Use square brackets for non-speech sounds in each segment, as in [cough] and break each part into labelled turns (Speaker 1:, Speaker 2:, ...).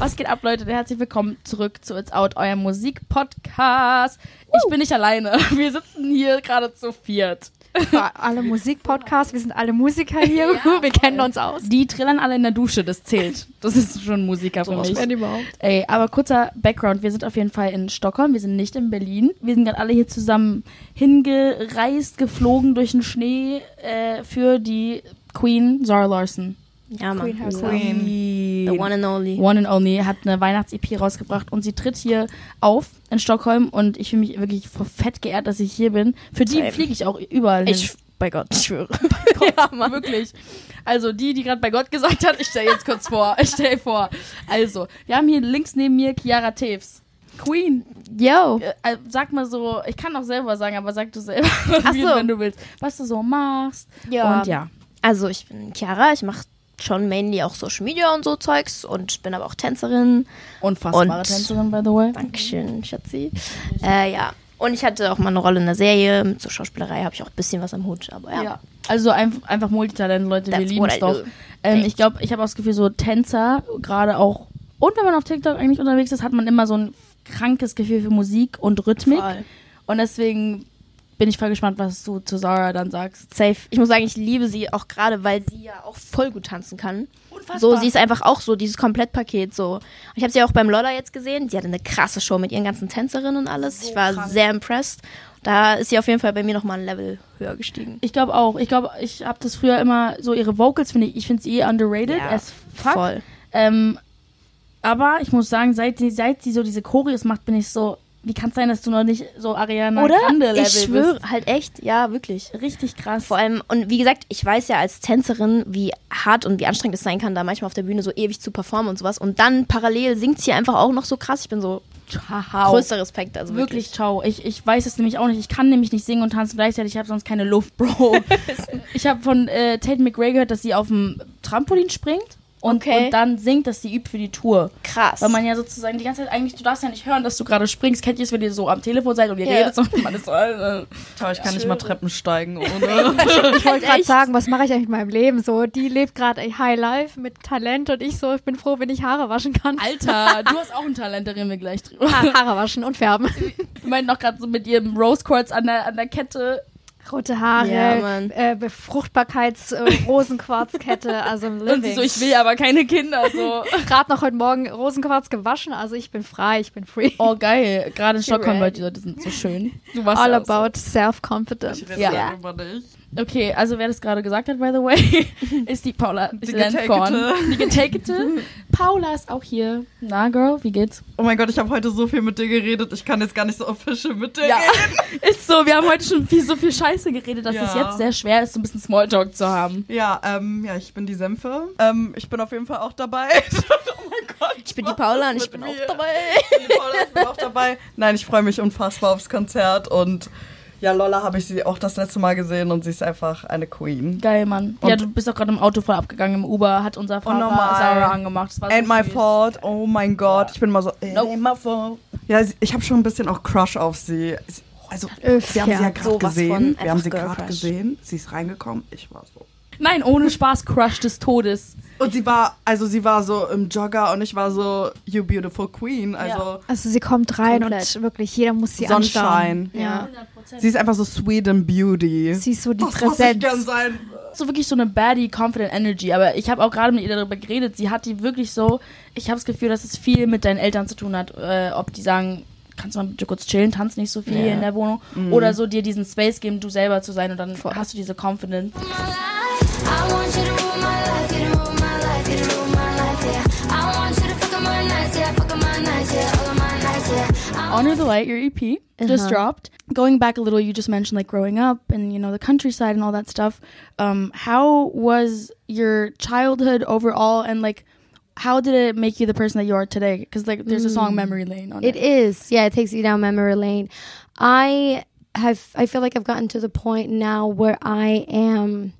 Speaker 1: Was geht ab, Leute? Herzlich willkommen zurück zu It's Out, eurem Musikpodcast. Ich bin nicht alleine. [laughs] Wir sitzen hier gerade zu viert.
Speaker 2: Für alle Musikpodcasts, wir sind alle Musiker hier, [laughs] wir kennen uns aus.
Speaker 1: Die trillern alle in der Dusche, das zählt. Das ist schon Musiker für mich.
Speaker 2: überhaupt.
Speaker 1: Ey, aber kurzer Background. Wir sind auf jeden Fall in Stockholm, wir sind nicht in Berlin. Wir sind gerade alle hier zusammen hingereist, geflogen durch den Schnee äh, für die Queen Zara Larson.
Speaker 3: Ja, Mann.
Speaker 2: Queen herself.
Speaker 3: The one and only.
Speaker 1: One and Only hat eine Weihnachts-EP rausgebracht und sie tritt hier auf in Stockholm und ich fühle mich wirklich vor fett geehrt, dass ich hier bin. Für die fliege ich auch überall hin.
Speaker 3: Ich, bei Gott, ich schwöre. [laughs] [laughs]
Speaker 1: ja, Mann. Wirklich. Also die, die gerade bei Gott gesagt hat, ich stelle jetzt kurz vor. [laughs] Ich stelle vor. Also, wir haben hier links neben mir Chiara Teves. Queen.
Speaker 2: Yo.
Speaker 1: Äh, äh, sag mal so, ich kann auch selber sagen, aber sag du selber,
Speaker 3: so.
Speaker 1: wenn du willst, was du so machst.
Speaker 3: Ja.
Speaker 1: Und ja.
Speaker 3: Also, ich bin Chiara, ich mache schon mainly auch Social Media und so Zeugs und bin aber auch Tänzerin.
Speaker 1: Unfassbare
Speaker 3: Und-
Speaker 1: Tänzerin, by the way.
Speaker 3: Dankeschön, Schatzi. Äh, ja. Und ich hatte auch mal eine Rolle in der Serie. Mit so Schauspielerei habe ich auch ein bisschen was am Hut. Aber ja.
Speaker 1: Ja. Also einfach, einfach Multitalent, Leute, wir
Speaker 3: That's
Speaker 1: lieben es doch.
Speaker 3: do.
Speaker 1: Ähm, ich glaube, ich habe auch das Gefühl, so Tänzer, gerade auch, und wenn man auf TikTok eigentlich unterwegs ist, hat man immer so ein krankes Gefühl für Musik und Rhythmik.
Speaker 3: Voll.
Speaker 1: Und deswegen bin ich voll gespannt, was du zu Sarah dann sagst.
Speaker 3: Safe. Ich muss sagen, ich liebe sie auch gerade, weil sie ja auch voll gut tanzen kann.
Speaker 1: Unfassbar.
Speaker 3: So, sie ist einfach auch so, dieses Komplettpaket so. Ich habe sie auch beim Lolla jetzt gesehen. Sie hatte eine krasse Show mit ihren ganzen Tänzerinnen und alles. ich war
Speaker 1: krank.
Speaker 3: sehr impressed. Da ist sie auf jeden Fall bei mir nochmal ein Level höher gestiegen.
Speaker 1: Ich glaube auch. Ich glaube, ich habe das früher immer so ihre Vocals finde ich, ich finde sie eh underrated
Speaker 3: Ja,
Speaker 1: as fuck.
Speaker 3: Voll.
Speaker 1: Ähm, aber ich muss sagen, seit sie, seit sie so diese Choreos macht, bin ich so, wie kann es sein, dass du noch nicht so Ariana
Speaker 3: Oder?
Speaker 1: Grande Level
Speaker 3: Ich schwöre,
Speaker 1: bist?
Speaker 3: halt echt, ja, wirklich.
Speaker 1: Richtig krass.
Speaker 3: Vor allem, und wie gesagt, ich weiß ja als Tänzerin, wie hart und wie anstrengend es sein kann, da manchmal auf der Bühne so ewig zu performen und sowas. Und dann parallel singt sie einfach auch noch so krass. Ich bin so
Speaker 1: Ciao.
Speaker 3: größter Respekt. Also
Speaker 1: Wirklich,
Speaker 3: wirklich.
Speaker 1: ciao. Ich, ich weiß es nämlich auch nicht. Ich kann nämlich nicht singen und tanzen gleichzeitig. Ich habe sonst keine Luft, Bro. [laughs] ich habe von äh, Tate McRae gehört, dass sie auf dem Trampolin springt und,
Speaker 3: Okay.
Speaker 1: und dann singt, dass sie übt für die Tour.
Speaker 3: Krass.
Speaker 1: Weil man ja sozusagen die ganze Zeit eigentlich, du darfst ja nicht hören, dass du gerade springst. Kennt ihr es, wenn ihr so am Telefon seid und ihr
Speaker 3: Ja.
Speaker 1: redet so und man ist so, äh,
Speaker 4: Ciao, ich kann nicht mal Treppen steigen [laughs] ohne.
Speaker 2: Ich wollte gerade sagen, was mache ich eigentlich mit meinem Leben? So, die lebt gerade High Life mit Talent und ich so, ich bin froh, wenn ich Haare waschen kann.
Speaker 1: Alter, du hast auch ein Talent, da reden wir gleich drüber.
Speaker 2: Ha Haare waschen und färben. [laughs]
Speaker 1: Ich meine noch gerade so mit ihrem Rose Quartz an der, an der Kette.
Speaker 2: Rote Haare,
Speaker 3: Ja,
Speaker 2: äh, Befruchtbarkeits-Rosenquarzkette, also im [laughs]
Speaker 1: Und sie so, ich will aber keine Kinder. So.
Speaker 2: Gerade noch heute Morgen Rosenquarz gewaschen, also ich bin frei, ich bin free.
Speaker 1: Oh, geil. Gerade in Stockholm. Leute, die Leute sind so schön. Du warst
Speaker 2: All
Speaker 1: ja auch so.
Speaker 2: about self-confidence.
Speaker 4: Ich rede
Speaker 1: Ja.
Speaker 4: darüber nicht.
Speaker 1: Okay, also wer das gerade gesagt hat, by the way, [laughs] ist die Paula.
Speaker 4: Die getakete.
Speaker 1: Die [laughs] getakete. Paula ist auch hier. Na, Girl, wie geht's?
Speaker 4: Oh mein Gott, ich habe heute so viel mit dir geredet. Ich kann jetzt gar nicht so official mit dir
Speaker 1: Ja,
Speaker 4: reden. [laughs]
Speaker 1: ist so. Wir haben heute schon viel, so viel Scheiße geredet, dass
Speaker 4: Ja.
Speaker 1: es jetzt sehr schwer ist, so ein bisschen Smalltalk zu haben.
Speaker 4: Ja, ähm, ja, ich bin die Senfe. Ähm, ich bin auf jeden Fall auch dabei. oh mein Gott.
Speaker 3: Ich bin die Paula und ich bin
Speaker 4: mit
Speaker 3: auch
Speaker 4: mir?
Speaker 3: dabei.
Speaker 4: Ich bin die Paula, ich bin auch dabei. Nein, ich freue mich unfassbar aufs Konzert und ja, Lolla habe ich sie auch das letzte Mal gesehen und sie ist einfach eine Queen.
Speaker 1: Geil, Mann.
Speaker 4: Und-
Speaker 1: ja, du bist auch gerade im Auto voll abgegangen. Im Uber hat unser Fahrer
Speaker 4: normal.
Speaker 1: Sarah angemacht. Das war so
Speaker 4: Ain't my
Speaker 1: süß.
Speaker 4: fault. Oh mein Gott. Ich bin mal so. Ain't my fault. Ja, ich habe schon ein bisschen auch Crush auf sie. Also,
Speaker 2: Öff,
Speaker 4: wir haben
Speaker 2: ja.
Speaker 4: sie ja gerade
Speaker 3: Sowas
Speaker 4: gesehen. Wir haben sie gerade gesehen. Sie ist reingekommen. Ich war so.
Speaker 1: Nein, ohne Spaß, Crush des Todes.
Speaker 4: Und sie war, also sie war so im Jogger und ich war so, you beautiful queen. Also
Speaker 2: Also sie kommt rein
Speaker 3: Komplett.
Speaker 2: und wirklich jeder muss sie
Speaker 4: Sonnenschein.
Speaker 2: anschauen. Ja.
Speaker 4: Sie ist einfach so sweet and beauty.
Speaker 2: Sie ist so die
Speaker 4: das muss ich
Speaker 2: Präsenz.
Speaker 4: gern sein.
Speaker 1: so wirklich so eine baddie, confident Energy. Aber ich habe auch gerade mit ihr darüber geredet. Sie hat die wirklich so. Ich habe das Gefühl, dass es viel mit deinen Eltern zu tun hat. Äh, ob die sagen, kannst du mal bitte kurz chillen, tanz nicht so viel
Speaker 3: Ja.
Speaker 1: in der Wohnung. Oder so dir diesen Space geben, du selber zu sein. Und dann hast du diese Confidence.
Speaker 5: I want you to
Speaker 1: Honor the Light, your EP, just dropped. Going back a little, you just mentioned like growing up and you know the countryside and all that stuff. Um, how was your childhood overall, and like how did it make you the person that you are today? Because like there's a song Memory Lane on it.
Speaker 2: It is. Yeah, it takes you down memory lane. I have I feel like I've gotten to the point now where I am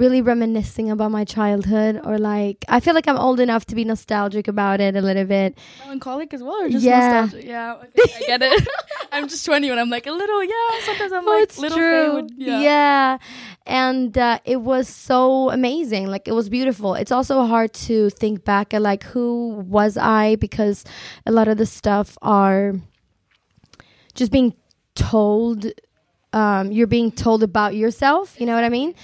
Speaker 2: really reminiscing about my childhood or like I feel like I'm old enough to be nostalgic about it a little bit.
Speaker 1: Melancholic as well, or just
Speaker 2: Yeah.
Speaker 1: nostalgic? Yeah, okay, I get it. [laughs] I'm just 20 and I'm like a little, yeah. Sometimes I'm
Speaker 2: Oh,
Speaker 1: like
Speaker 2: it's
Speaker 1: little
Speaker 2: true.
Speaker 1: would-
Speaker 2: yeah. And uh, it was so amazing. Like it was beautiful. It's also hard to think back at like who was I because a lot of the stuff are just being told. Um, you're being told about yourself. You know what I mean?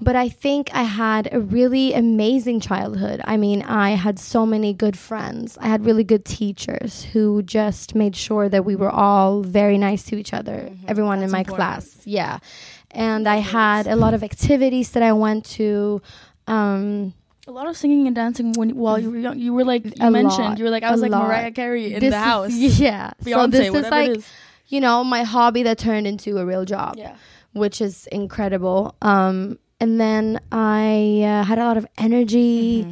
Speaker 2: But I think I had a really amazing childhood. I mean, I had so many good friends. I had really good teachers who just made sure that we were all very nice to each other, everyone in my
Speaker 1: important.
Speaker 2: class. Yeah. And I had a lot of activities that I went to. Um,
Speaker 1: A lot of singing and dancing when while you were young. You were like you
Speaker 2: A
Speaker 1: mentioned.
Speaker 2: lot.
Speaker 1: You were like I was like
Speaker 2: lot.
Speaker 1: Mariah Carey in
Speaker 2: this
Speaker 1: the house.
Speaker 2: Is, [laughs] yeah.
Speaker 1: Beyonce,
Speaker 2: so this is like,
Speaker 1: is.
Speaker 2: you know, my hobby that turned into a real job.
Speaker 1: Yeah.
Speaker 2: which is incredible. Um, and then I uh, had a lot of energy.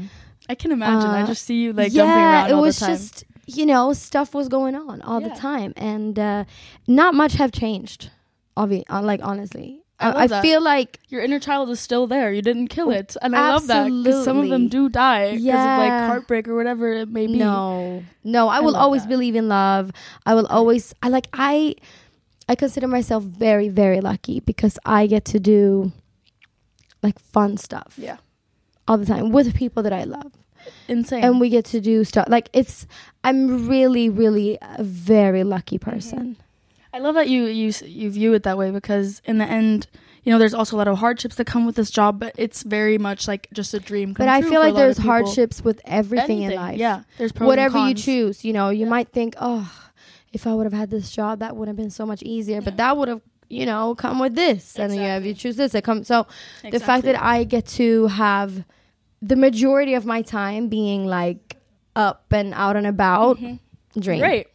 Speaker 1: I can imagine. I
Speaker 2: Uh,
Speaker 1: just see you like
Speaker 2: yeah,
Speaker 1: jumping around
Speaker 2: it
Speaker 1: all
Speaker 2: was
Speaker 1: the time.
Speaker 2: just you know stuff was going on all
Speaker 1: Yeah.
Speaker 2: the time, and uh, not much have changed. Obvi- uh, like honestly,
Speaker 1: I
Speaker 2: I, I feel like
Speaker 1: Your inner child is still there. You didn't kill it, and I love that because some of them do die because of like heartbreak or whatever it may be.
Speaker 2: no, no. I, will always
Speaker 1: that.
Speaker 2: believe in love. I will always. I like. I. I consider myself very, very lucky because I get to do like fun stuff
Speaker 1: Yeah,
Speaker 2: all the time with people that I love.
Speaker 1: insane.
Speaker 2: and we get to do stuff like it's i'm really really a very lucky mhm. person.
Speaker 1: I love that you you you view it that way because in the end, you know, there's also a lot of hardships that come with this job, but it's very much like just a dream. Come
Speaker 2: but i feel like there's hardships with everything in life.
Speaker 1: Yeah, there's
Speaker 2: whatever you choose you know you might think oh if i would have had this job that would have been so much easier but that would have you know come with this and then you have you choose this it comes so the fact that i get to have the majority of my time being like up and out and about dream
Speaker 1: Great.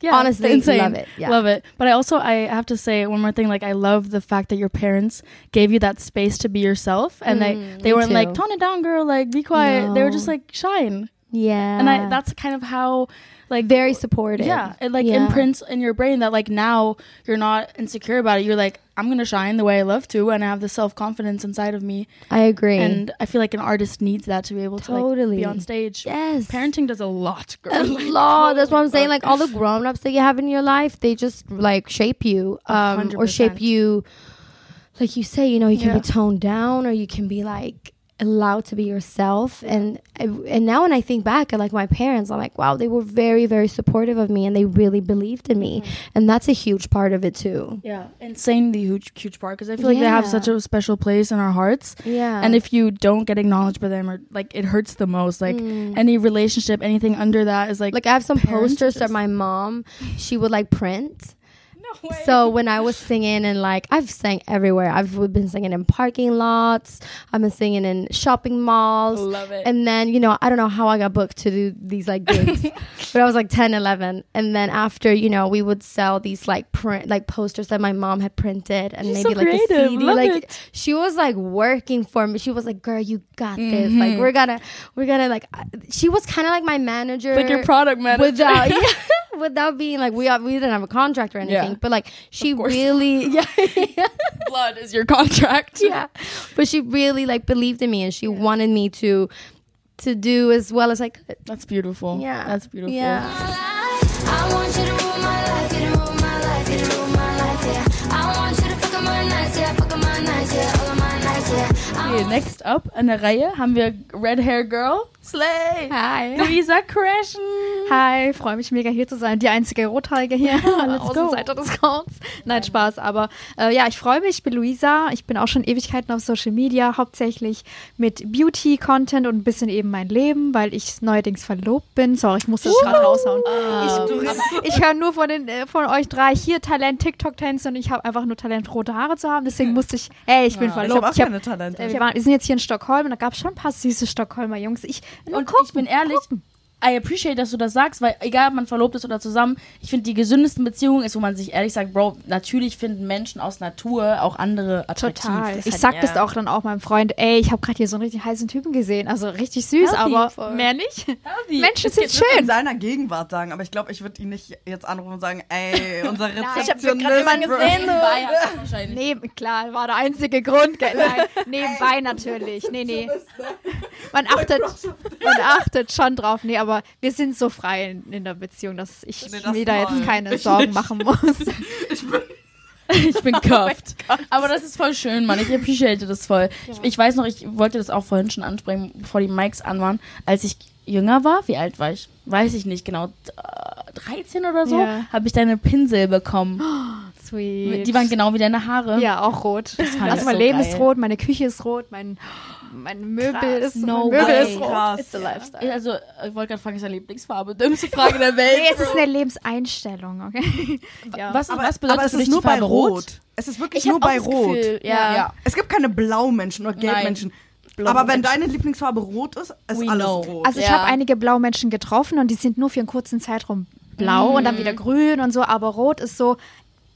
Speaker 1: Yeah,
Speaker 2: Honestly,
Speaker 1: insane.
Speaker 2: love it. Yeah.
Speaker 1: Love it. But I also I have to say one more thing. Like I love the fact that your parents gave you that space to be yourself, and they
Speaker 2: Mm,
Speaker 1: they
Speaker 2: me
Speaker 1: weren't like tone it down, girl. Like be quiet. They were just like shine,
Speaker 2: yeah
Speaker 1: and I that's kind of how like
Speaker 2: very supportive
Speaker 1: yeah it like
Speaker 2: Yeah.
Speaker 1: imprints in your brain that like now you're not insecure about it. You're like I'm gonna shine the way I love to, and I have the self confidence inside of me.
Speaker 2: i agree
Speaker 1: And I feel like an artist needs that to be able to like,
Speaker 2: Totally.
Speaker 1: be on stage.
Speaker 2: yes
Speaker 1: Parenting does a lot, girl.
Speaker 2: a [laughs]
Speaker 1: Like,
Speaker 2: lot. That's what I'm saying. Like all the grown ups that you have in your life, they just like shape you, um,
Speaker 1: hundred
Speaker 2: or shape you. Like you say, you know, you can
Speaker 1: Yeah.
Speaker 2: be toned down, or you can be like allowed to be yourself. And and now when I think back at like my parents, I'm like, wow, they were very very supportive of me, and they really believed in me,
Speaker 1: Mm-hmm.
Speaker 2: and that's a huge part of it too.
Speaker 1: Yeah, insanely huge, huge part because I feel like they have such a special place in our hearts.
Speaker 2: Yeah,
Speaker 1: And if you don't get acknowledged by them, or like it hurts the most. Like
Speaker 2: Mm.
Speaker 1: any relationship, anything under that is like
Speaker 2: like I have some posters that my mom she would like print.
Speaker 1: No way.
Speaker 2: So when I was singing and like I've sang everywhere. I've been singing in parking lots. I've been singing in shopping malls.
Speaker 1: love it.
Speaker 2: And then, you know, I don't know how I got booked to do these like gigs. [laughs] but I was like 10, 11. And then after, you know, we would sell these like print like posters that my mom had printed and
Speaker 1: She's
Speaker 2: maybe
Speaker 1: so
Speaker 2: like
Speaker 1: creative.
Speaker 2: a CD.
Speaker 1: Love
Speaker 2: like
Speaker 1: it.
Speaker 2: she was like working for me. She was like, "Girl, you got this.
Speaker 1: Mhm.
Speaker 2: Like we're gonna we're gonna like she was kind of like my manager
Speaker 1: like your product manager.
Speaker 2: without [laughs] yeah, without being like we we didn't have a contract or anything,
Speaker 1: Yeah.
Speaker 2: but like she really [laughs] yeah
Speaker 1: blood is your contract. [laughs]
Speaker 2: yeah, but she really like believed in me and she wanted me to to do as well as I could.
Speaker 1: That's beautiful.
Speaker 2: Yeah.
Speaker 1: That's beautiful.
Speaker 2: Yeah.
Speaker 1: Okay, next up an der Reihe haben wir Red Hair Girl Slay.
Speaker 2: Hi.
Speaker 1: Luisa Crashen.
Speaker 2: Hi, freue mich mega hier zu sein. Die einzige Rothaarige hier an der
Speaker 1: go.
Speaker 2: Außenseite des Raums. Nein, Spaß. Aber äh, ja, ich freue mich. Ich bin Luisa. Ich bin auch schon Ewigkeiten auf Social Media, hauptsächlich mit Beauty-Content und ein bisschen eben mein Leben, weil ich neuerdings verlobt bin. Sorry, ich muss das gerade raushauen. ich ich höre nur von, den, äh, von euch drei hier Talent TikTok-Tänze und ich habe einfach nur Talent, rote Haare zu haben. Deswegen musste ich, hey, ich bin
Speaker 4: Ich habe
Speaker 2: verlobt.
Speaker 4: auch
Speaker 2: Ich hab,
Speaker 4: keine Talente.
Speaker 2: äh, wir, waren, wir sind jetzt hier in Stockholm und da gab es schon ein paar süße Stockholmer Jungs. Ich,
Speaker 1: Und ich bin ehrlich, I appreciate, dass du das sagst, weil egal ob man verlobt ist oder zusammen, ich finde die gesündesten Beziehungen ist, wo man sich ehrlich sagt, Bro, natürlich finden Menschen aus Natur auch andere attraktiv.
Speaker 6: Total. Ich
Speaker 1: hat-
Speaker 6: sag
Speaker 3: ja.
Speaker 6: das auch dann auch meinem Freund, ey, ich habe gerade hier so einen richtig heißen Typen gesehen. Also richtig süß,
Speaker 1: Healthy,
Speaker 6: aber
Speaker 1: voll.
Speaker 6: mehr nicht.
Speaker 1: Healthy.
Speaker 6: Menschen sind
Speaker 4: Ich würde in
Speaker 6: schön.
Speaker 4: seiner Gegenwart sagen, aber ich glaube, ich würde ihn nicht jetzt anrufen und sagen, ey, unser [laughs]
Speaker 3: Ich habe gerade jemanden gesehen.
Speaker 1: Wahrscheinlich.
Speaker 6: Neben, klar, war der einzige Grund. Nein, nebenbei natürlich. Nee, nee. Man achtet, man achtet schon drauf. Nee, aber wir sind so frei in, in der Beziehung, dass ich
Speaker 4: Nee, das
Speaker 6: mir da jetzt keine Sorgen machen muss. [laughs]
Speaker 1: Ich bin [laughs] cuffed. Aber das ist voll schön, Mann. Ich appreciate das voll. Ich, ich weiß noch, ich wollte das auch vorhin schon ansprechen, bevor die Mics an waren. Als ich jünger war, wie alt war ich? Weiß ich nicht genau. äh, 13 oder so,
Speaker 6: Ja.
Speaker 1: habe ich deine Pinsel bekommen. [gasps]
Speaker 6: Sweet.
Speaker 1: Die waren genau wie deine Haare.
Speaker 6: Ja, auch rot.
Speaker 1: fand
Speaker 6: Also
Speaker 1: ich
Speaker 6: mein
Speaker 1: so
Speaker 6: Leben
Speaker 1: geil.
Speaker 6: ist rot, meine Küche ist rot, mein, mein Möbel ist
Speaker 1: No
Speaker 6: mein Möbel
Speaker 1: way.
Speaker 6: ist rot.
Speaker 4: Krass.
Speaker 3: It's a lifestyle.
Speaker 1: Also, ich wollte gerade fragen, ist deine Lieblingsfarbe? Dümmste Frage der Welt.
Speaker 6: Nee, es ist eine Lebenseinstellung, okay? [laughs] ja.
Speaker 1: Was,
Speaker 4: Aber,
Speaker 1: was bedeutet
Speaker 4: aber es ist nur bei Rot. Es ist wirklich
Speaker 3: Ich
Speaker 4: nur bei Rot.
Speaker 3: Gefühl, ja.
Speaker 1: Ja.
Speaker 4: Es gibt keine Blaumenschen oder Gelbmenschen. Aber wenn deine Lieblingsfarbe rot ist, ist
Speaker 1: We
Speaker 4: alles
Speaker 1: know.
Speaker 4: rot.
Speaker 6: Also ich
Speaker 3: Ja.
Speaker 6: habe einige Blaumenschen getroffen und die sind nur für einen kurzen Zeitraum blau und dann wieder grün und so, aber rot ist so,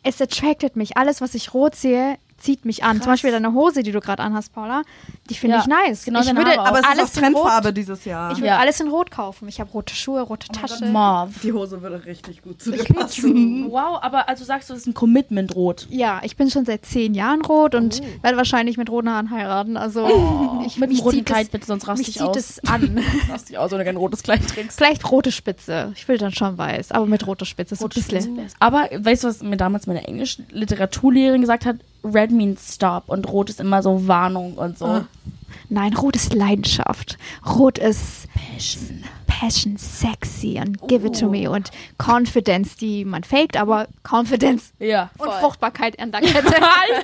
Speaker 6: es attracted mich. Alles, was ich rot sehe, zieht mich an. Zum Beispiel deine Hose, die du gerade anhast, Paula, die finde
Speaker 1: Ja,
Speaker 6: ich nice.
Speaker 1: genau
Speaker 6: ich
Speaker 1: deine
Speaker 6: würde
Speaker 4: aber es ist
Speaker 6: alles
Speaker 4: auch
Speaker 6: in rot,
Speaker 4: Trendfarbe dieses Jahr.
Speaker 6: ich würde
Speaker 1: Ja.
Speaker 6: alles in rot kaufen. Ich habe rote Schuhe, rote Tasche.
Speaker 1: Mauve.
Speaker 4: Die Hose würde richtig gut zu dir passen.
Speaker 1: Wow, aber also sagst du, es ist ein Commitment rot.
Speaker 6: Ja, ich bin schon seit zehn Jahren rot und werde wahrscheinlich mit roten Haaren heiraten. Also ich,
Speaker 1: Mit
Speaker 6: mich
Speaker 1: roten Kleid bitte, sonst raste ich aus.
Speaker 6: es an. [laughs]
Speaker 1: Rast dich aus, wenn du kein rotes Kleid trägst.
Speaker 6: Vielleicht rote Spitze. Ich will dann schon weiß, aber mit roter Spitze so ein bisschen.
Speaker 1: Aber weißt du, was mir damals meine Englisch-Literaturlehrerin gesagt hat? Red means stop und rot ist immer so Warnung und so.
Speaker 6: Ah. Nein, rot ist Leidenschaft. Rot ist
Speaker 1: Passion.
Speaker 6: Passion, sexy und give it to me und Confidence, die man faked, aber Confidence [laughs]
Speaker 1: Ja.
Speaker 6: und Fruchtbarkeit an der [laughs] Kette.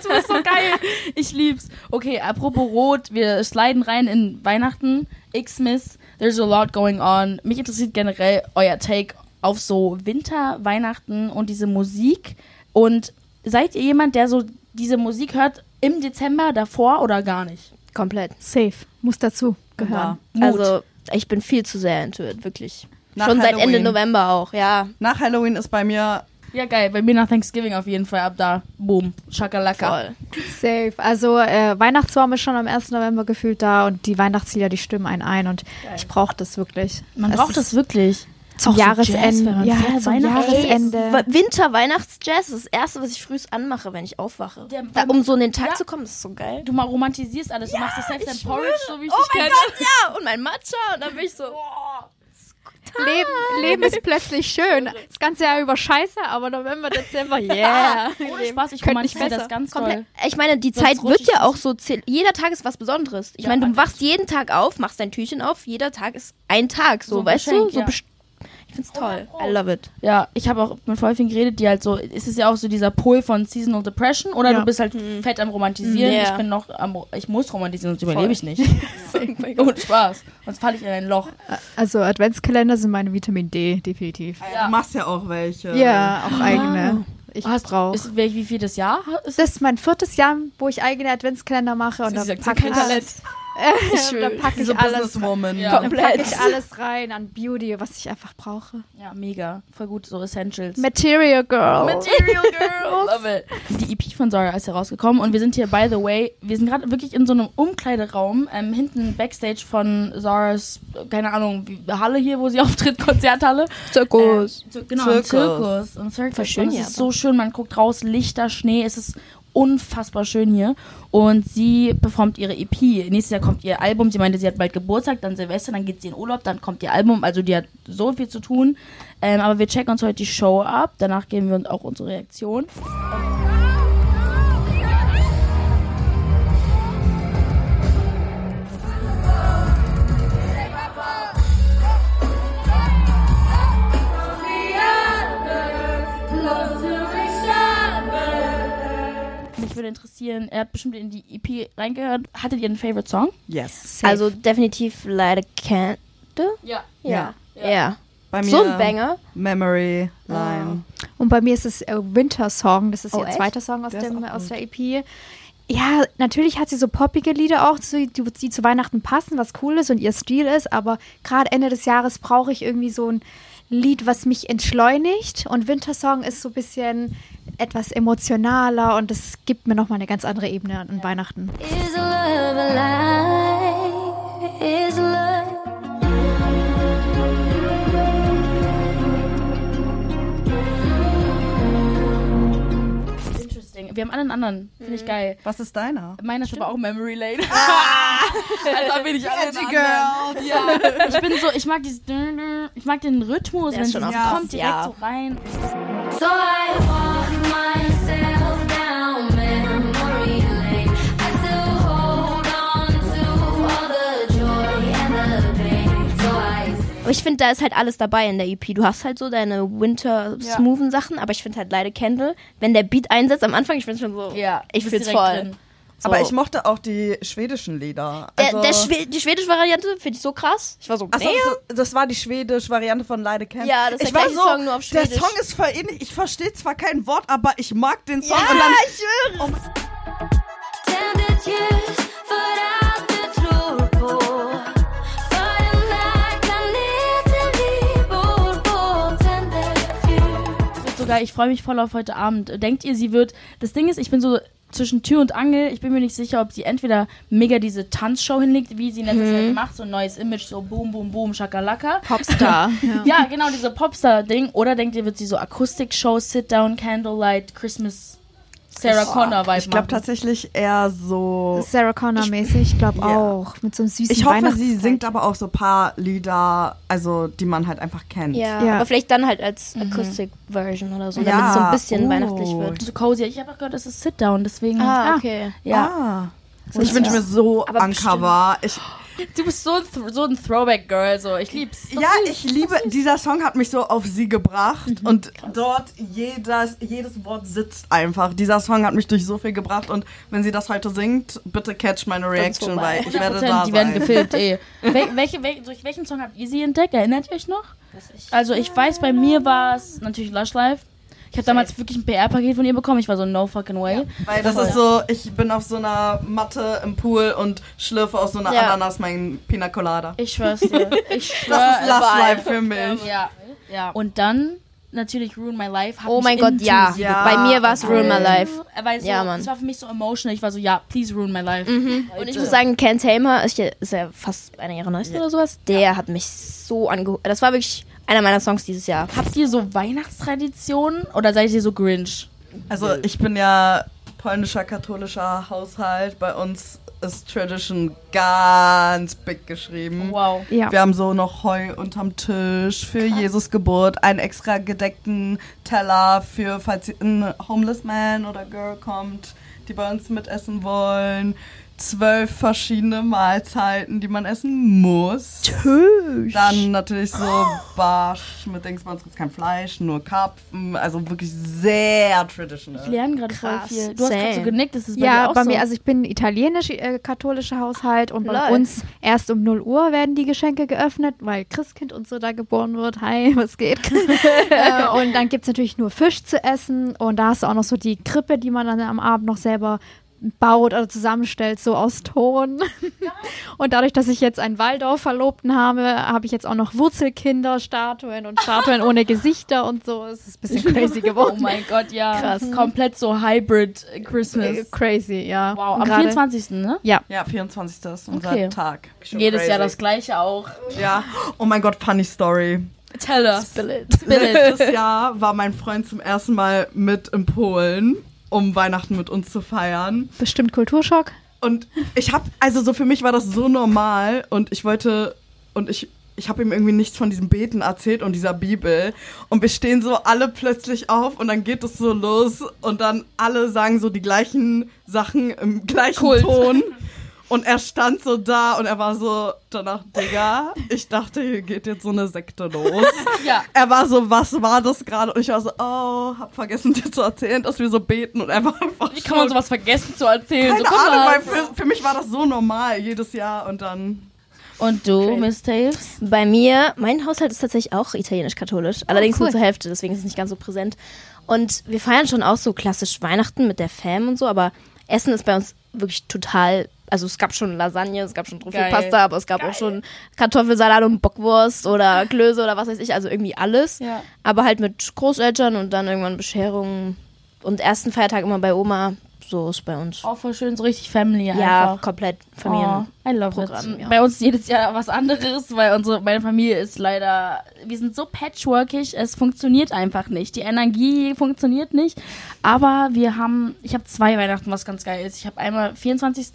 Speaker 1: Bist so geil. Ich lieb's. Okay, apropos Rot, wir sliden rein in Weihnachten. Xmas, there's a lot going on. Mich interessiert generell euer Take auf so Winter, Weihnachten und diese Musik. Und seid ihr jemand, der so diese Musik hört im Dezember davor oder gar nicht?
Speaker 3: Komplett.
Speaker 6: Safe, muss dazu gehören.
Speaker 1: Mut.
Speaker 3: Also, ich bin viel zu sehr into it, wirklich.
Speaker 4: Nach
Speaker 3: Schon seit Ende
Speaker 4: Halloween.
Speaker 3: November auch, ja.
Speaker 4: Nach Halloween ist bei mir
Speaker 1: Ja, geil. Bei mir nach Thanksgiving auf jeden Fall ab da. Boom. Shakalaka.
Speaker 3: Voll.
Speaker 6: Safe. Also äh, Weihnachtsbaum ist schon am 1. November gefühlt da und die Weihnachtslieder, die stimmen einen ein und ich brauche das wirklich.
Speaker 1: Man
Speaker 6: Es
Speaker 1: braucht das wirklich.
Speaker 6: Zum
Speaker 1: Auch so Jazz,
Speaker 6: Jahresende.
Speaker 1: man
Speaker 6: ja, zum. Jahresende.
Speaker 3: Wa- Winter, Weihnachtsjazz ist das erste, was ich frühst anmache, wenn ich aufwache.
Speaker 1: Der-
Speaker 3: da, um so in den Tag
Speaker 1: Ja.
Speaker 3: zu kommen, das ist so geil.
Speaker 1: Du mal romantisierst alles. Du machst dir selbst dein Porridge, so wie ich
Speaker 3: oh
Speaker 1: dich
Speaker 3: mein
Speaker 1: kenne.
Speaker 3: Gott, ja! Und mein Matcha und dann bin ich so,
Speaker 6: Leben, Leben ist plötzlich schön. Das ganze Jahr über scheiße, aber November, Dezember, [laughs] yeah.
Speaker 1: Ohne Spaß, ich
Speaker 6: Könnte nicht
Speaker 1: romantisiere das
Speaker 6: besser.
Speaker 1: ganz
Speaker 3: komplett.
Speaker 1: toll.
Speaker 3: Ich meine, die
Speaker 1: Sonst
Speaker 3: Zeit wird ja auch so, jeder Tag ist was Besonderes. Ich
Speaker 1: Ja,
Speaker 3: meine, du wachst jeden Tag auf, machst dein Türchen auf, jeder Tag ist ein Tag, so,
Speaker 1: So
Speaker 3: weißt
Speaker 1: Geschenk,
Speaker 3: du? So
Speaker 1: ja.
Speaker 3: Ich find's toll. I love it.
Speaker 1: Ja, ich habe auch mit voll vielen geredet, die halt so, ist es ja auch so dieser Pol von Seasonal Depression oder
Speaker 6: Ja.
Speaker 1: du bist halt fett am Romantisieren.
Speaker 3: Ja.
Speaker 1: Ich bin noch am, ich muss romantisieren, sonst überlebe ich nicht. [laughs] Ohne [laughs] Spaß. Sonst falle ich in ein Loch.
Speaker 6: Also Adventskalender sind meine Vitamin D, definitiv.
Speaker 1: Ja.
Speaker 4: Du machst ja auch welche.
Speaker 6: Ja, auch eigene. Ich
Speaker 1: Hast
Speaker 6: brauche.
Speaker 1: Ist, wie viel das Jahr ist?
Speaker 6: Das ist mein viertes Jahr, wo ich eigene Adventskalender mache und
Speaker 1: Sie
Speaker 6: da
Speaker 1: sagt,
Speaker 6: packe
Speaker 1: kein [laughs]
Speaker 6: ich alles. da packe ich alles.
Speaker 4: Businesswoman.
Speaker 1: Ja.
Speaker 6: Da packe ich alles rein an Beauty, was ich einfach brauche.
Speaker 1: Ja, mega. Voll gut, so Essentials.
Speaker 6: Material Girl.
Speaker 1: Material [laughs] Girl. Love it. Die EP von Zara ist herausgekommen und wir sind hier, by the way, wir sind gerade wirklich in so einem Umkleideraum, ähm, hinten Backstage von Zara's, keine Ahnung, wie- Halle hier, wo sie [laughs] auftritt, Konzerthalle.
Speaker 3: Zirkus.
Speaker 1: So, genau,
Speaker 4: Zirkus.
Speaker 1: Zirkus. Zirkus. Und Circus.
Speaker 3: Voll schön
Speaker 1: und es ist
Speaker 3: aber.
Speaker 1: so schön, man guckt raus, Lichter, Schnee, es ist unfassbar schön hier. Und sie performt ihre EP. Nächstes Jahr kommt ihr Album. Sie meinte, sie hat bald Geburtstag, dann Silvester, dann geht sie in Urlaub, dann kommt ihr Album. Also die hat so viel zu tun. Ähm, aber wir checken uns heute die Show ab. Danach geben wir uns auch unsere Reaktion. Interessieren, er hat bestimmt in die EP reingehört. Hattet ihr einen Favorite Song?
Speaker 4: Yes.
Speaker 3: Also definitiv Light a Candle.
Speaker 1: Ja.
Speaker 3: Ja.
Speaker 1: Ja.
Speaker 3: Ja.
Speaker 4: Bei mir
Speaker 3: So ein Banger.
Speaker 4: Memory Line.
Speaker 6: Und bei mir ist es äh, Winter Song. Das ist
Speaker 3: Oh,
Speaker 6: ihr
Speaker 3: echt?
Speaker 6: zweiter Song aus,
Speaker 4: Der
Speaker 6: dem, aus der EP. Ja, natürlich hat sie so poppige Lieder auch, die, die zu Weihnachten passen, was cool ist und ihr Stil ist, aber gerade Ende des Jahres brauche ich irgendwie so ein Lied, was mich entschleunigt und Wintersong ist so ein bisschen etwas emotionaler und das gibt mir nochmal eine ganz andere Ebene an Weihnachten.
Speaker 5: Is love alive? Is love?
Speaker 1: Interesting. Wir haben alle einen anderen. Finde ich geil.
Speaker 4: Was ist deiner?
Speaker 1: Meiner ist aber auch Memory Lane. [laughs] also bin ich alle anderen. Ja. [laughs] Ich bin so, ich mag dieses, ich mag den Rhythmus,
Speaker 3: Der
Speaker 1: wenn es kommt direkt
Speaker 3: ja.
Speaker 1: so rein.
Speaker 5: So I walk myself down memory lane. I still hold on to all the joy and the pain. So I
Speaker 3: Aber ich finde, da ist halt alles dabei in der EP. Du hast halt so deine winter-smoothen Sachen, aber ich finde halt leider Candle, wenn der Beat einsetzt am Anfang, ich bin schon so,
Speaker 1: Ja,
Speaker 3: ich fühl's voll.
Speaker 1: drin.
Speaker 3: So.
Speaker 4: Aber ich mochte auch die schwedischen Lieder.
Speaker 3: der,
Speaker 4: Also,
Speaker 3: der Schwe die schwedische Variante finde ich so krass. Ich war so,
Speaker 4: Achso,
Speaker 3: nee.
Speaker 4: so, das war die schwedische Variante von Leide Camp.
Speaker 3: Ja, das ist
Speaker 4: ich
Speaker 3: der
Speaker 4: war so,
Speaker 3: Song, nur auf
Speaker 4: Der
Speaker 3: Schwedisch.
Speaker 4: Song ist voll ähnlich. Ich verstehe zwar kein Wort, aber ich mag den Song.
Speaker 3: Ja,
Speaker 4: und dann,
Speaker 3: ich
Speaker 1: wird sogar, ich freue mich voll auf heute Abend. Denkt ihr, sie wird. Das Ding ist, ich bin so zwischen Tür und Angel. Ich bin mir nicht sicher, ob sie entweder mega diese Tanzshow hinlegt, wie sie in letzter Zeit macht, so ein neues Image, so boom, boom, boom, shakalaka.
Speaker 6: Popstar. [laughs] ja.
Speaker 1: Ja, genau, diese Popstar-Ding. Oder denkt ihr, wird sie so Akustik-Show, Sit-Down, Candlelight, Christmas, Sarah Connor-Vibe
Speaker 4: ich glaube tatsächlich eher so.
Speaker 6: Sarah Connor mäßig, ich glaube
Speaker 4: Ja.
Speaker 6: auch. Mit so einem süßen
Speaker 4: Ich hoffe, sie singt aber auch so ein paar Lieder, also die man halt einfach kennt.
Speaker 3: Ja,
Speaker 6: Ja.
Speaker 3: aber vielleicht dann halt als Acoustic-Version oder so,
Speaker 4: Ja,
Speaker 3: damit es so ein bisschen
Speaker 4: oh.
Speaker 3: weihnachtlich wird.
Speaker 1: so cozy. Ich habe auch gehört, es ist Sit-Down, deswegen.
Speaker 3: Ah,
Speaker 1: ja.
Speaker 3: okay.
Speaker 1: Ja.
Speaker 4: Ah. Ich wünsche mir so
Speaker 3: Aber
Speaker 4: Uncover. Ich,
Speaker 1: Du bist so, so ein Throwback-Girl, so. Ich lieb's.
Speaker 4: ja, ich liebe, dieser Song hat mich so auf sie gebracht
Speaker 3: Mhm.
Speaker 4: und dort jedes, jedes Wort sitzt einfach. Dieser Song hat mich durch so viel gebracht und wenn sie das heute singt, bitte catch meine Reaction, weil ich werde
Speaker 1: 100%,
Speaker 4: da
Speaker 1: die werden
Speaker 4: sein.
Speaker 1: gefilmt, eh. [laughs] Wel welche, wel durch welchen Song habt ihr sie entdeckt? Erinnert ihr euch noch? Also ich weiß, bei mir war es natürlich Lush Life. Ich habe damals wirklich ein PR-Paket von ihr bekommen. Ich war so, no fucking way.
Speaker 4: Weil das ist so, ich bin auf so einer Matte im Pool und schlürfe aus so einer
Speaker 3: Ja.
Speaker 4: Ananas mein Pina Colada.
Speaker 1: Ich schwör's dir. [laughs] Ich schwör
Speaker 4: Das ist
Speaker 1: es.
Speaker 4: Last Life für mich.
Speaker 1: Ja, ja. Und dann natürlich Ruin My Life. Hat
Speaker 3: Oh
Speaker 1: mich
Speaker 3: mein Gott, ja.
Speaker 4: Ja.
Speaker 3: Bei mir war es Ruin My Life.
Speaker 1: Weil so,
Speaker 3: Ja, Mann.
Speaker 1: es war für mich so emotional. Ich war so, ja, please ruin my life.
Speaker 3: Und ich muss sagen, Ken Tamer ist ja, ist ja fast einer ihrer neuesten oder sowas. Der hat mich so angeholt. Das war wirklich einer meiner Songs dieses Jahr.
Speaker 1: Habt ihr so Weihnachtstraditionen oder seid ihr so Grinch?
Speaker 4: Also ich bin ja polnischer katholischer Haushalt. Bei uns ist Tradition ganz big geschrieben.
Speaker 1: Wow.
Speaker 6: Ja.
Speaker 4: Wir haben so noch Heu unterm Tisch für Jesus Geburt, einen extra gedeckten Teller für, falls ein Homeless Man oder Girl kommt, die bei uns mitessen wollen. Zwölf verschiedene Mahlzeiten, die man essen muss. Dann natürlich so Barsch mit Dings, bei uns gibt kein Fleisch, nur Karpfen. Also wirklich sehr traditional.
Speaker 1: Ich lerne gerade voll viel. Du hast gerade so
Speaker 3: Same.
Speaker 1: genickt, das ist bei dir
Speaker 6: Ja,
Speaker 1: auch
Speaker 6: bei
Speaker 1: so.
Speaker 6: mir, also ich bin italienisch-katholischer Haushalt und bei
Speaker 3: Lol.
Speaker 6: uns erst um 0 Uhr werden die Geschenke geöffnet, weil Christkind und so da geboren wird. Hi, [laughs] was geht? [laughs] äh, und dann gibt es natürlich nur Fisch zu essen und da hast du auch noch so die Krippe, die man dann am Abend noch selber baut oder zusammenstellt, so aus Ton. und dadurch, dass ich jetzt einen Waldorf-Verlobten habe, habe ich jetzt auch noch Wurzelkinder, Statuen und Statuen ohne Gesichter und so. Es ist ein bisschen [laughs] crazy
Speaker 1: oh
Speaker 6: geworden.
Speaker 1: mein Gott, ja.
Speaker 3: Krass.
Speaker 1: Komplett so Hybrid
Speaker 6: Äh,
Speaker 1: Christmas.
Speaker 6: Crazy, ja.
Speaker 1: Wow, am
Speaker 6: gerade-
Speaker 1: 24. ne?
Speaker 4: Ja, 24. ist unser
Speaker 1: Okay.
Speaker 4: Tag. Schon
Speaker 1: Jedes Jahr
Speaker 4: crazy.
Speaker 1: das gleiche auch.
Speaker 4: Ja. Oh mein Gott, funny Story.
Speaker 1: Tell us.
Speaker 3: Spill it.
Speaker 1: Spill it.
Speaker 4: Letztes Jahr war mein Freund zum ersten Mal mit in Polen, um Weihnachten mit uns zu feiern.
Speaker 6: Bestimmt Kulturschock.
Speaker 4: Und ich hab, also so für mich war das so normal und ich wollte, und ich, ich habe ihm irgendwie nichts von diesem Beten erzählt und dieser Bibel. Und wir stehen so alle plötzlich auf und dann geht es so los und dann alle sagen so die gleichen Sachen im gleichen
Speaker 1: Kult.
Speaker 4: Ton. Und er stand so da und er war so danach, Digga, ich dachte, hier geht jetzt so eine Sekte los. [laughs]
Speaker 1: Ja.
Speaker 4: Er war so, was war das gerade? Und ich war so, oh, hab vergessen dir zu erzählen, dass wir so beten. Und er war einfach
Speaker 1: Wie kann man sowas vergessen zu erzählen?
Speaker 4: keine
Speaker 1: so,
Speaker 4: Ahnung,
Speaker 1: mal.
Speaker 4: weil für, für mich war das so normal jedes Jahr und dann.
Speaker 1: Und du, Miss Taves?
Speaker 3: Bei mir, mein Haushalt ist tatsächlich auch italienisch-katholisch. Allerdings
Speaker 6: cool.
Speaker 3: nur zur Hälfte, deswegen ist es nicht ganz so präsent. Und wir feiern schon auch so klassisch Weihnachten mit der Fam und so, aber Essen ist bei uns wirklich total. Also es gab schon Lasagne, es gab schon
Speaker 1: Geil.
Speaker 3: Trüffelpasta, aber es gab auch schon Kartoffelsalat und Bockwurst oder Klöße oder was weiß ich, also irgendwie alles.
Speaker 1: Ja.
Speaker 3: Aber halt mit Großeltern und dann irgendwann Bescherung und ersten Feiertag immer bei Oma. So ist bei uns.
Speaker 1: Auch voll schön, so richtig Family
Speaker 3: ja,
Speaker 1: einfach.
Speaker 3: komplett Familien.
Speaker 1: Oh, I love
Speaker 3: Programm,
Speaker 1: it.
Speaker 3: ja.
Speaker 1: Bei uns ist jedes Jahr was anderes, weil unsere, meine Familie ist leider, wir sind so patchworkig, es funktioniert einfach nicht. Die Energie funktioniert nicht. Aber wir haben, ich habe zwei Weihnachten, was ganz geil ist. Ich habe einmal 24.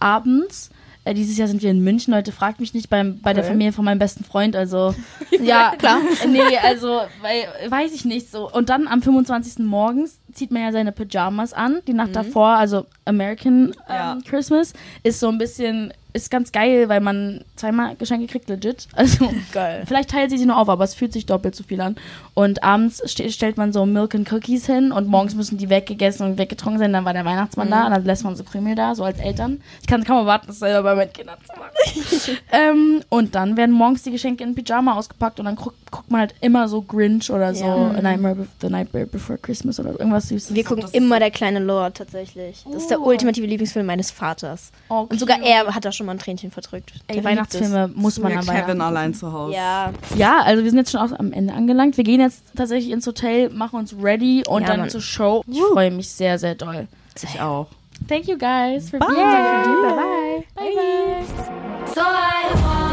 Speaker 1: abends. Äh, dieses Jahr sind wir in München, Leute, fragt mich nicht beim, bei der Familie von meinem besten Freund, also [laughs] ja, klar. Nee, also weil, weiß ich nicht so. Und dann am 25. morgens zieht man ja seine Pyjamas an, die Nacht davor, also American ähm,
Speaker 4: Ja.
Speaker 1: Christmas, ist so ein bisschen, ist ganz geil, weil man zweimal Geschenke kriegt, legit. [laughs] Also
Speaker 3: Geil.
Speaker 1: vielleicht teilt sie sie nur auf, aber es fühlt sich doppelt so viel an. Und abends ste stellt man so Milk and Cookies hin und morgens müssen die weggegessen und weggetrunken sein, dann war der Weihnachtsmann da und dann lässt man so Krümel da, so als Eltern. Ich kann kaum erwarten, das selber bei meinen Kindern zu machen. [laughs] ähm, und dann werden morgens die Geschenke in Pyjama ausgepackt und dann guckt, guckt man halt immer so Grinch oder so
Speaker 3: Ja.
Speaker 1: A Nightmare The Night Before Christmas oder irgendwas Süßes.
Speaker 3: Wir gucken immer der kleine Lord tatsächlich. Das ist der ultimative Lieblingsfilm meines Vaters.
Speaker 1: Oh,
Speaker 3: Und sogar er hat da schon mal ein Tränchen verdrückt.
Speaker 1: Ey, Weihnachtsfilme muss man
Speaker 4: Ja,
Speaker 1: dabei
Speaker 4: Kevin allein zu Hause.
Speaker 3: Ja,
Speaker 1: Ja, also wir sind jetzt schon auch am Ende angelangt. Wir gehen jetzt tatsächlich ins Hotel, machen uns ready und
Speaker 3: Ja,
Speaker 1: dann
Speaker 3: Mann.
Speaker 1: zur Show. Ich freue mich sehr, sehr doll.
Speaker 4: Ich auch.
Speaker 1: Thank you guys for
Speaker 4: Bye.
Speaker 1: being here. Bye bye. Bye bye.
Speaker 5: So I